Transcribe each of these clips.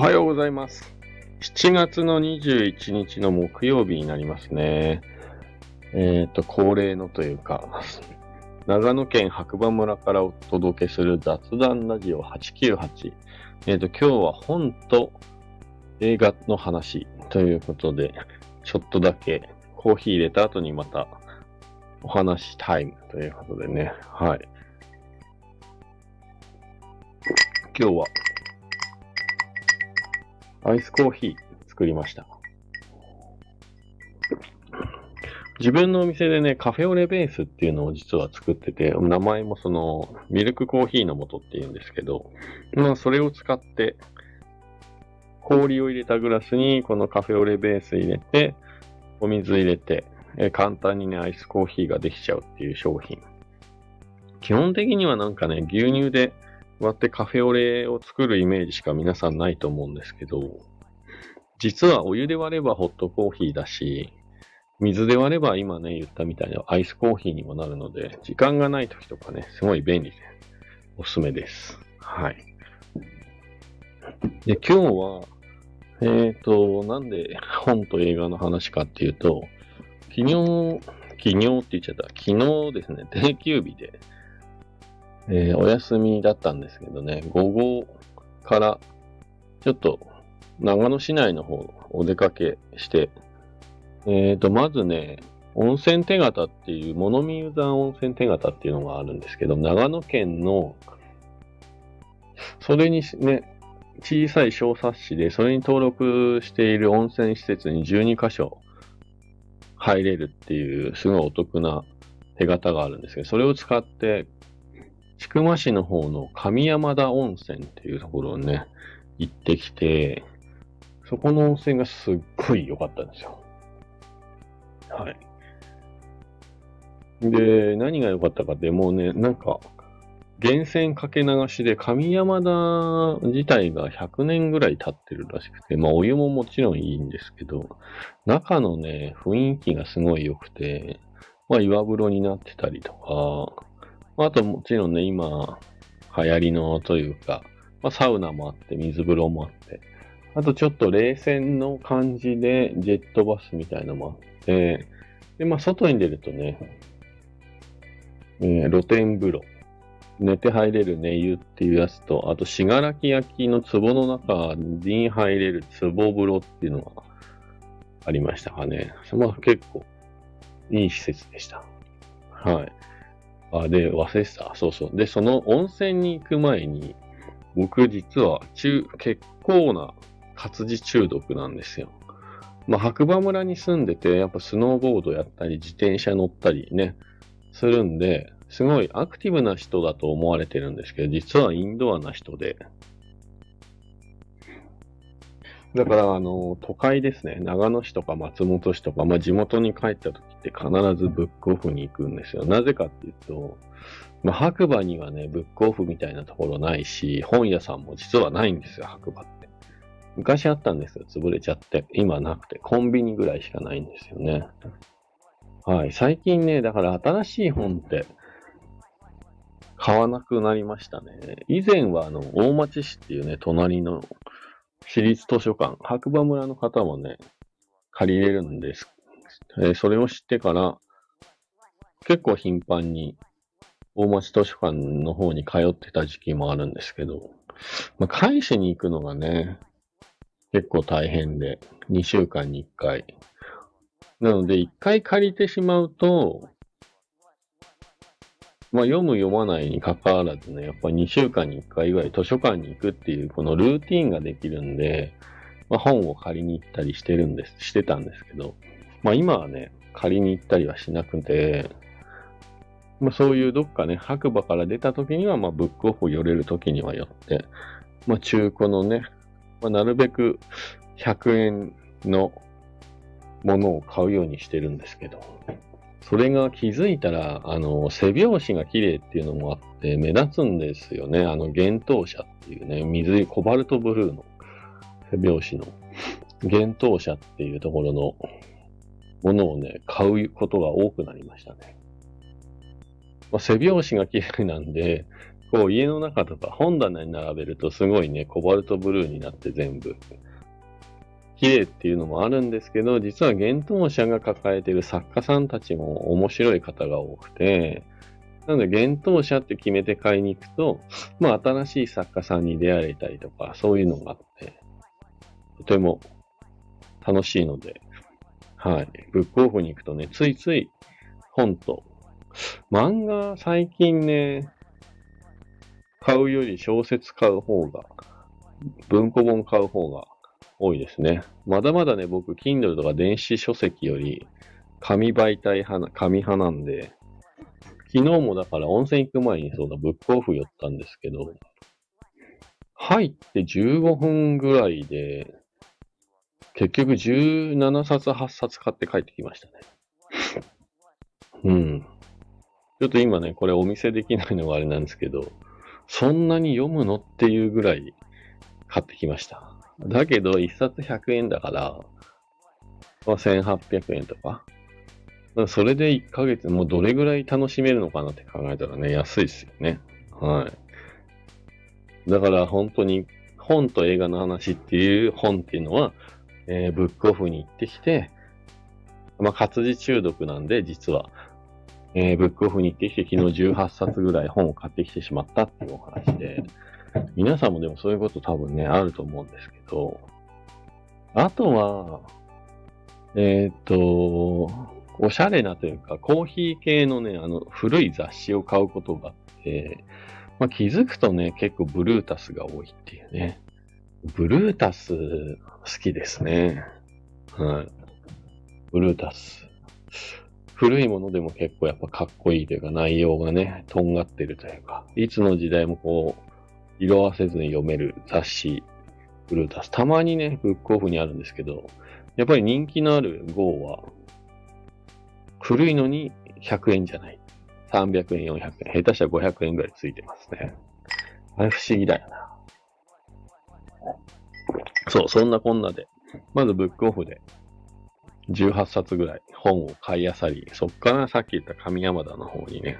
おはようございます。7月の21日の木曜日になりますね。えっ、と、恒例のというか、長野県白馬村からお届けする雑談ラジオ898。えっ、と、今日は本と映画の話ということで、ちょっとだけコーヒー入れた後にまたお話タイムということでね、はい。今日はアイスコーヒー作りました。自分のお店でね、カフェオレベースっていうのを実は作ってて、名前もその、ミルクコーヒーの素っていうんですけど、まあそれを使って、氷を入れたグラスにこのカフェオレベース入れて、お水入れて、え簡単にね、アイスコーヒーができちゃうっていう商品。基本的にはなんかね、牛乳で割ってカフェオレを作るイメージしか皆さんないと思うんですけど、実はお湯で割ればホットコーヒーだし、水で割れば今ね、言ったみたいなアイスコーヒーにもなるので、時間がない時とかね、すごい便利で、おすすめです。はい。で、今日は、えっ、ー、と、なんで本と映画の話かっていうと、昨日、昨日って言っちゃった。昨日ですね、定休日で、えー、お休みだったんですけどね、午後から、ちょっと、長野市内の方、お出かけして、えっ、ー、と、まずね、温泉手形っていう、物見湯山温泉手形っていうのがあるんですけど、長野県の、それにね、小さい小冊子で、それに登録している温泉施設に12箇所入れるっていう、すごいお得な手形があるんですけど、それを使って、千曲市の方の上山田温泉っていうところをね、行ってきて、そこの温泉がすっごい良かったんですよ。はい。で、何が良かったかって、もうね、なんか、源泉かけ流しで上山田自体が100年ぐらい経ってるらしくて、まあお湯ももちろんいいんですけど、中のね、雰囲気がすごい良くて、まあ岩風呂になってたりとか、あともちろんね、今流行りのというか、まあサウナもあって、水風呂もあって、あとちょっと冷泉の感じでジェットバスみたいなのもあって、で、まあ外に出るとね、えー、露天風呂。寝て入れる寝湯っていうやつと、あと、しがらき焼きの壺の中に入れる壺風呂っていうのがありましたかね。まあ結構いい施設でした。はい。あ、で、忘れてた。そうそう。で、その温泉に行く前に、僕実は中、結構な活字中毒なんですよ。まあ白馬村に住んでて、やっぱスノーボードやったり、自転車乗ったりね、するんで、すごいアクティブな人だと思われてるんですけど、実はインドアな人で。だから、あの、都会ですね。長野市とか松本市とか、まあ地元に帰った時って必ずブックオフに行くんですよ。なぜかっていうと、まあ白馬にはね、ブックオフみたいなところないし、本屋さんも実はないんですよ、白馬って。昔あったんですよ、潰れちゃって。今なくて、コンビニぐらいしかないんですよね。はい。最近ね、だから新しい本って、買わなくなりましたね。以前はあの、大町市っていうね、隣の私立図書館、白馬村の方もね、借りれるんです。えー、それを知ってから、結構頻繁に大町図書館の方に通ってた時期もあるんですけど、まあ、返しに行くのがね、結構大変で、2週間に1回。なので、1回借りてしまうと、まあ、読む読まないに関わらずね、やっぱり2週間に1回ぐらい図書館に行くっていうこのルーティンができるんで、まあ、本を借りに行ったりしてるんです、してたんですけど、まあ今はね、借りに行ったりはしなくて、まあそういうどっかね、白馬から出た時には、まあブックオフ寄れる時には寄って、まあ中古のね、まあなるべく100円のものを買うようにしてるんですけど、それが気づいたら、あの、背拍子が綺麗っていうのもあって、目立つんですよね。あの、幻冬舎っていうね、水、コバルトブルーの背拍子の幻冬舎っていうところのものをね、買うことが多くなりましたね。まあ、背拍子が綺麗なんで、こう家の中とか本棚に並べるとすごいね、コバルトブルーになって全部。綺麗っていうのもあるんですけど、実は幻冬者が抱えてる作家さんたちも面白い方が多くて、なので、幻冬者って決めて買いに行くと、まあ、新しい作家さんに出会えたりとか、そういうのがあって、とても楽しいので、はい。ブックオフに行くとね、ついつい本と、漫画最近ね、買うより小説買う方が、文庫本買う方が多いですね。まだまだね、僕、Kindle とか電子書籍より紙媒体派、紙派なんで、昨日もだから温泉行く前にそうだ、ブックオフ寄ったんですけど、入って15分ぐらいで、結局17冊8冊買って帰ってきましたね。うん。ちょっと今ね、これお見せできないのがあれなんですけど、そんなに読むのっていうぐらい買ってきました。だけど、1冊100円だから、まあ、1800円とか。それで1ヶ月、もうどれぐらい楽しめるのかなって考えたらね、安いですよね。はい。だから本当に本と映画の話っていう本っていうのは、えー、ブックオフに行ってきて、まあ、活字中毒なんで、実は、えー、ブックオフに行ってきて、昨日18冊ぐらい本を買ってきてしまったっていうお話で、皆さんもでもそういうこと多分ね、あると思うんですけど、あとは、えっ、と、おしゃれなというか、コーヒー系のね、あの、古い雑誌を買うことがあって、まあ、気づくとね、結構ブルータスが多いっていうね。ブルータス好きですね。はい。ブルータス。古いものでも結構やっぱかっこいいというか内容がね、とんがってるというか、いつの時代もこう、色あせずに読める雑誌、ブルータス。たまにね、ブックオフにあるんですけど、やっぱり人気のある GO は、古いのに100円じゃない。300円、400円。下手したら500円ぐらいついてますね。あれ不思議だよな。そう、そんなこんなで。まずブックオフで18冊ぐらい本を買いあさり、そっからさっき言った上山田の方にね、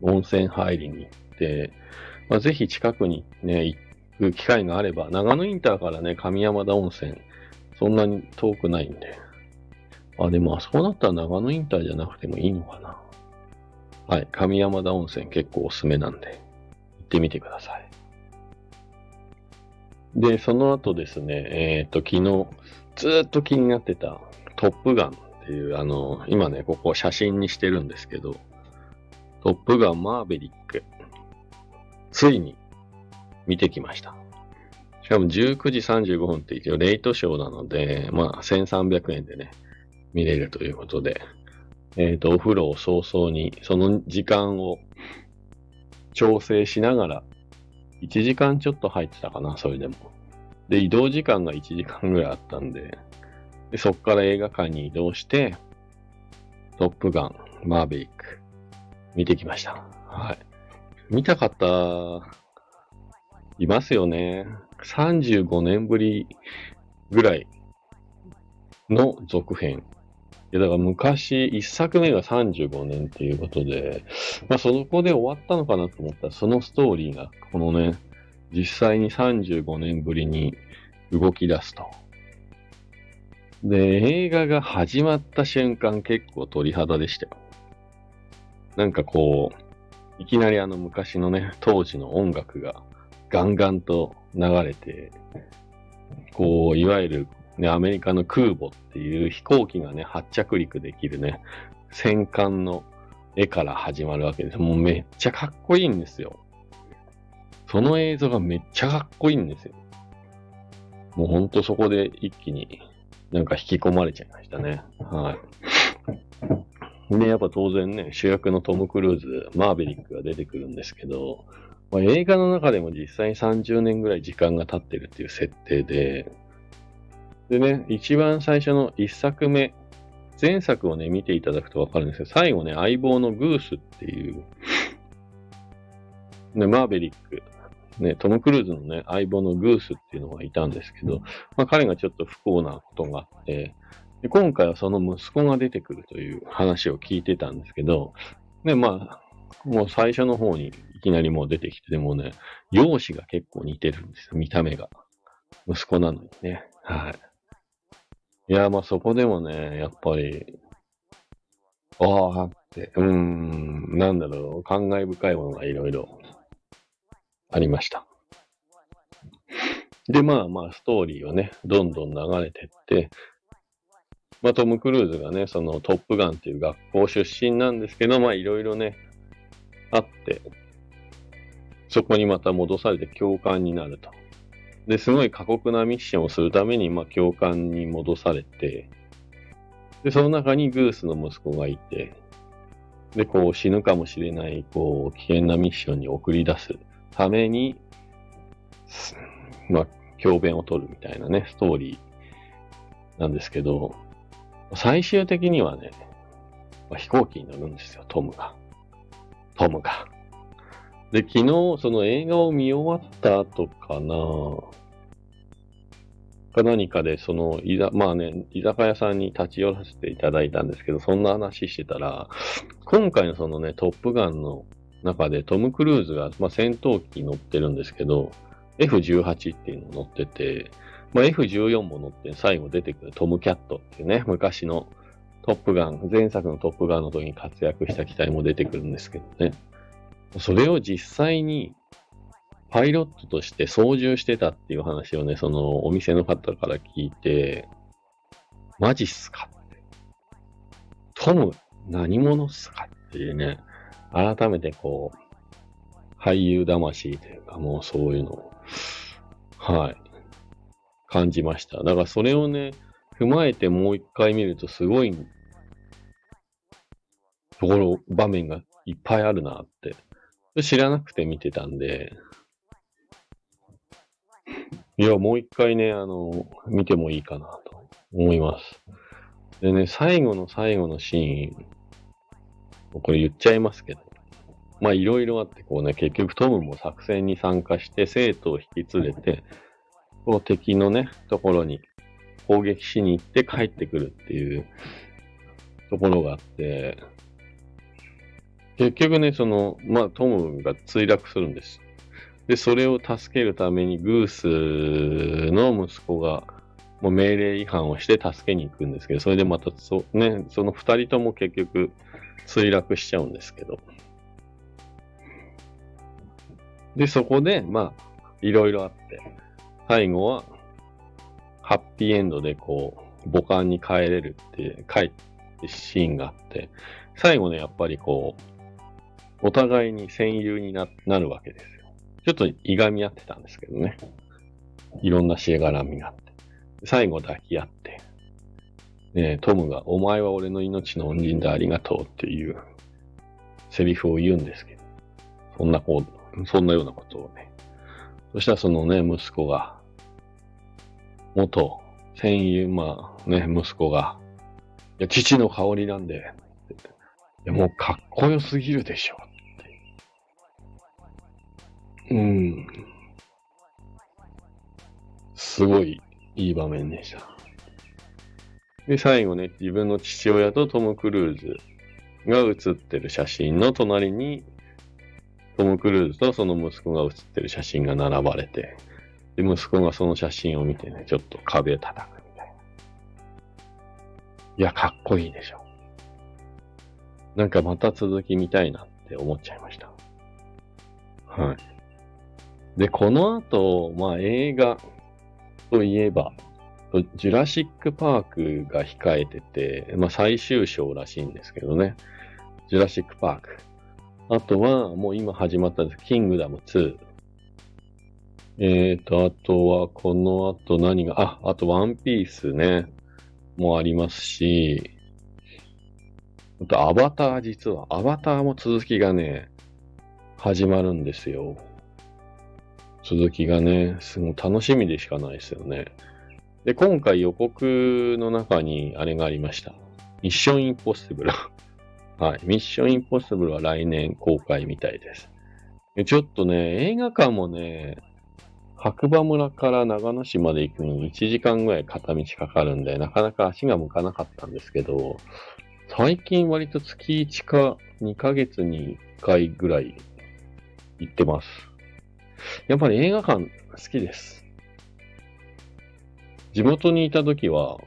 温泉入りに行って、まあ、ぜひ近くにね、行く機会があれば、長野インターからね、上山田温泉、そんなに遠くないんで。あ、でもあそこだったら長野インターじゃなくてもいいのかな。はい、上山田温泉結構おすすめなんで、行ってみてください。で、その後ですね、えっ、と、昨日、ずっと気になってたトップガンっていう、あの、今ね、ここ写真にしてるんですけど、トップガンマーベリック。ついに見てきました。しかも19時35分って一応レイトショーなので、まあ1300円でね、見れるということで、えっ、ー、と、お風呂を早々に、その時間を調整しながら、1時間ちょっと入ってたかな、それでも。で、移動時間が1時間ぐらいあったんで、でそっから映画館に移動して、トップガン、マーベリック、見てきました。はい。見た方、いますよね。35年ぶりぐらいの続編。いや、だから昔、一作目が35年っていうことで、まあそこで終わったのかなと思ったら、そのストーリーが、このね、実際に35年ぶりに動き出すと。で、映画が始まった瞬間結構鳥肌でしたよ。なんかこう、いきなりあの昔のね、当時の音楽がガンガンと流れて、こう、いわゆるね、アメリカの空母っていう飛行機がね、発着陸できるね、戦艦の絵から始まるわけです。もうめっちゃかっこいいんですよ。その映像がめっちゃかっこいいんですよ。もうほんとそこで一気になんか引き込まれちゃいましたね。はい。で、やっぱ当然ね、主役のトム・クルーズ、マーベリックが出てくるんですけど、まあ、映画の中でも実際に30年ぐらい時間が経ってるっていう設定で、でね、一番最初の一作目、前作をね、見ていただくとわかるんですけど、最後ね、相棒のグースっていう、ね、マーベリック、ね、トム・クルーズのね、相棒のグースっていうのがいたんですけど、まあ彼がちょっと不幸なことがあって、で今回はその息子が出てくるという話を聞いてたんですけど、で、まあ、もう最初の方にいきなりもう出てきて、でもね、容姿が結構似てるんですよ、見た目が。息子なのにね。はい。いや、まあそこでもね、やっぱり、ああって、うーん、なんだろう、感慨深いものがいろいろありました。で、まあまあ、ストーリーはね、どんどん流れてって、まあ、トム・クルーズがね、そのトップガンっていう学校出身なんですけど、まあ、いろいろね、あって、そこにまた戻されて教官になると。で、すごい過酷なミッションをするために、まあ、教官に戻されて、で、その中にグースの息子がいて、で、こう死ぬかもしれない、こう、危険なミッションに送り出すために、まあ、教鞭を取るみたいなね、ストーリーなんですけど、最終的にはね、ま、飛行機に乗るんですよ、トムが。トムが。で、昨日、その映画を見終わった後かな、か何かで、その、いざ、まあね、居酒屋さんに立ち寄らせていただいたんですけど、そんな話してたら、今回のそのね、トップガンの中でトム・クルーズが、まあ、戦闘機乗ってるんですけど、F18 っていうの乗ってて、まあ、F14 も乗って最後出てくるトム・キャットっていうね、昔のトップガン、前作のトップガンの時に活躍した機体も出てくるんですけどね。それを実際にパイロットとして操縦してたっていう話をね、そのお店の方から聞いて、マジっすかって。トム、何者っすかっていうね、改めてこう、俳優魂というか、もうそういうのを、はい、感じました。だからそれをね、踏まえてもう一回見るとすごいところ、場面がいっぱいあるなって。知らなくて見てたんで、いや、もう一回ね、あの、見てもいいかなと思います。でね、最後の最後のシーン、これ言っちゃいますけど、まあいろいろあって、こうね、結局トムも作戦に参加して生徒を引き連れて、こう敵のね、ところに攻撃しに行って帰ってくるっていうところがあって、結局ね、その、まあ、トムが墜落するんです。で、それを助けるために、グースの息子が、もう命令違反をして助けに行くんですけど、それでまた、そ、ね、その二人とも結局、墜落しちゃうんですけど。で、そこで、まあ、いろいろあって、最後は、ハッピーエンドでこう、母艦に帰れるって、帰ってシーンがあって、最後ね、やっぱりこう、お互いに戦友にななるわけですよ。ちょっといがみ合ってたんですけどね。いろんなしがらみがあって。最後抱き合って、ね、トムが、お前は俺の命の恩人でありがとうっていうセリフを言うんですけど、そんなこう、そんなようなことをね。そしたらそのね、息子が、元戦友、まあね、息子が、いや、父の香りなんで、いや、もうかっこよすぎるでしょ。ってうん。すごいいい場面でした。で、最後ね、自分の父親とトム・クルーズが写ってる写真の隣に、トム・クルーズとその息子が写ってる写真が並ばれて、で、息子がその写真を見てね、ちょっと壁叩くみたいな。いや、かっこいいでしょ。なんかまた続き見たいなって思っちゃいました。はい。で、この後、まあ映画といえば、ジュラシックパークが控えてて、まあ最終章らしいんですけどね。ジュラシックパーク。あとは、もう今始まったんです。キングダム2。えーと、あとは、この後何が、あ、あとワンピースね、もありますし、あとアバター実は、アバターも続きがね、始まるんですよ。続きがね、すごい楽しみでしかないですよね。で、今回予告の中にあれがありました。ミッションインポッシブル。はい。ミッションインポッシブルは来年公開みたいです。ちょっとね、映画館もね、白馬村から長野市まで行くのに1時間ぐらい片道かかるんで、なかなか足が向かなかったんですけど、最近割と月1か2ヶ月に1回ぐらい行ってます。やっぱり映画館好きです。地元にいた時は、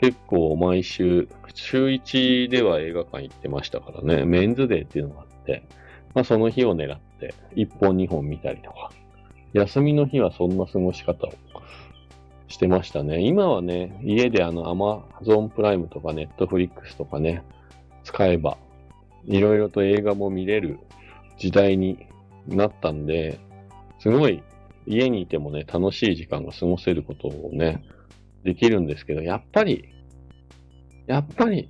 結構毎週、週1では映画館行ってましたからね、メンズデーっていうのがあって、まあその日を狙って、1本2本見たりとか、休みの日はそんな過ごし方をしてましたね。今はね、家であの Amazon プライムとか Netflix とかね、使えば、いろいろと映画も見れる時代になったんで、すごい家にいてもね、楽しい時間が過ごせることをね、できるんですけど、やっぱり、やっぱり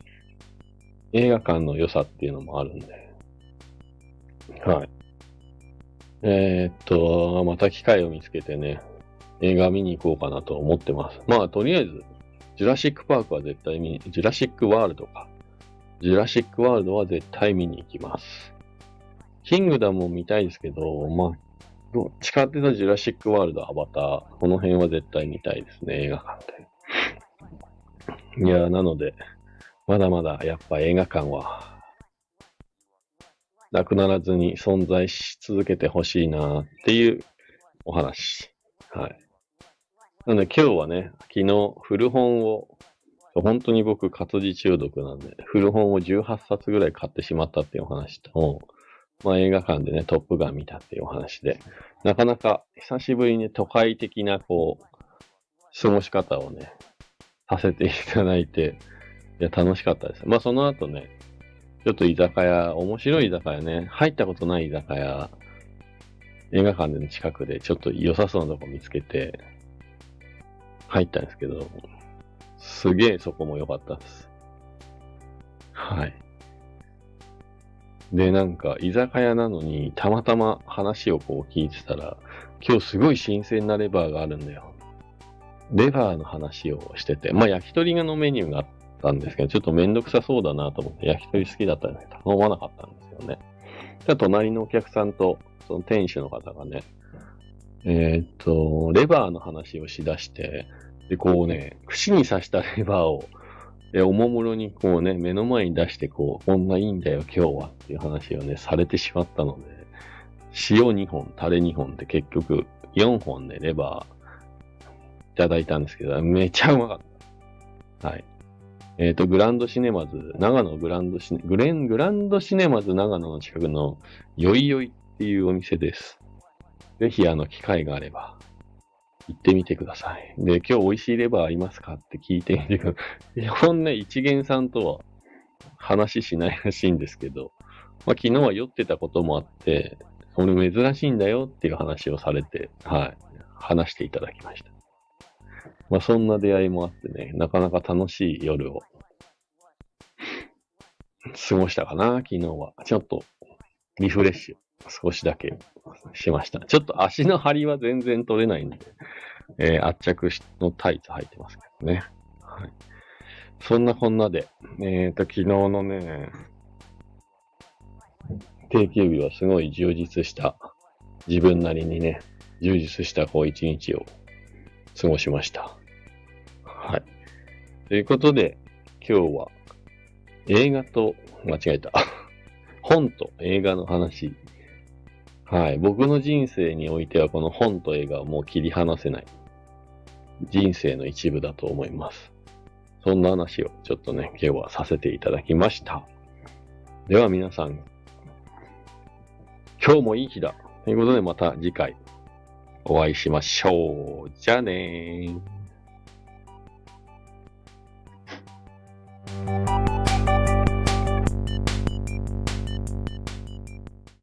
映画館の良さっていうのもあるんで。はい。えーっと、また機会を見つけてね、映画見に行こうかなと思ってます。まあ、とりあえず、ジュラシックパークは絶対見に、ジュラシックワールドか。ジュラシックワールドは絶対見に行きます。キングダムも見たいですけど、まあ、どっちかっていうとジュラシックワールド、アバター、この辺は絶対見たいですね、映画館で。いや、なので、まだまだやっぱ映画館は、なくならずに存在し続けてほしいなっていうお話。はい。なので今日はね、昨日古本を、本当に僕活字中毒なんで、古本を18冊ぐらい買ってしまったっていうお話と、まあ映画館でね、トップガン見たっていうお話で、なかなか久しぶりに都会的なこう、過ごし方をね、させていただいて、いや、楽しかったです。まあその後ね、ちょっと居酒屋、面白い居酒屋ね、入ったことない居酒屋、映画館での近くでちょっと良さそうなとこ見つけて、入ったんですけど、すげえそこも良かったです。はい。で、なんか、居酒屋なのに、たまたま話をこう聞いてたら、今日すごい新鮮なレバーがあるんだよ。レバーの話をしてて、まあ焼き鳥屋のメニューがあったんですけど、ちょっとめんどくさそうだなと思って、焼き鳥好きだったので頼まなかったんですよね。じゃあ隣のお客さんと、その店主の方がね、えーっと、レバーの話をしだして、で、こうね、串に刺したレバーを、で、おもむろにこうね、目の前に出してこう、こんないいんだよ今日はっていう話をね、されてしまったので、塩2本、タレ2本で結局4本ね、レバーただいたんですけど、めちゃうまかった。はい。えっ、と、グランドシネマズ、長野グランドシネ、グレン、グランドシネマズ長野の近くの、よいよいっていうお店です。ぜひ、あの、機会があれば、行ってみてください。で、今日美味しいレバーありますかって聞いてみてください。基本ね、一元さんとは話しないらしいんですけど、まあ、昨日は酔ってたこともあって、これ珍しいんだよっていう話をされて、はい、話していただきました。まあ、そんな出会いもあってね、なかなか楽しい夜を過ごしたかな、昨日は。ちょっとリフレッシュ少しだけしました。ちょっと足の張りは全然取れないんで、えー圧着のタイツ履いてますけどね。はい。そんなこんなで、えっ、と、昨日のね、定休日はすごい充実した、自分なりにね、充実したこう一日を過ごしました。はい。ということで、今日は映画と、間違えた。本と映画の話。はい。僕の人生においてはこの本と映画はもう切り離せない人生の一部だと思います。そんな話をちょっとね、今日はさせていただきました。では皆さん、今日もいい日だ。ということでまた次回お会いしましょう。じゃあねー。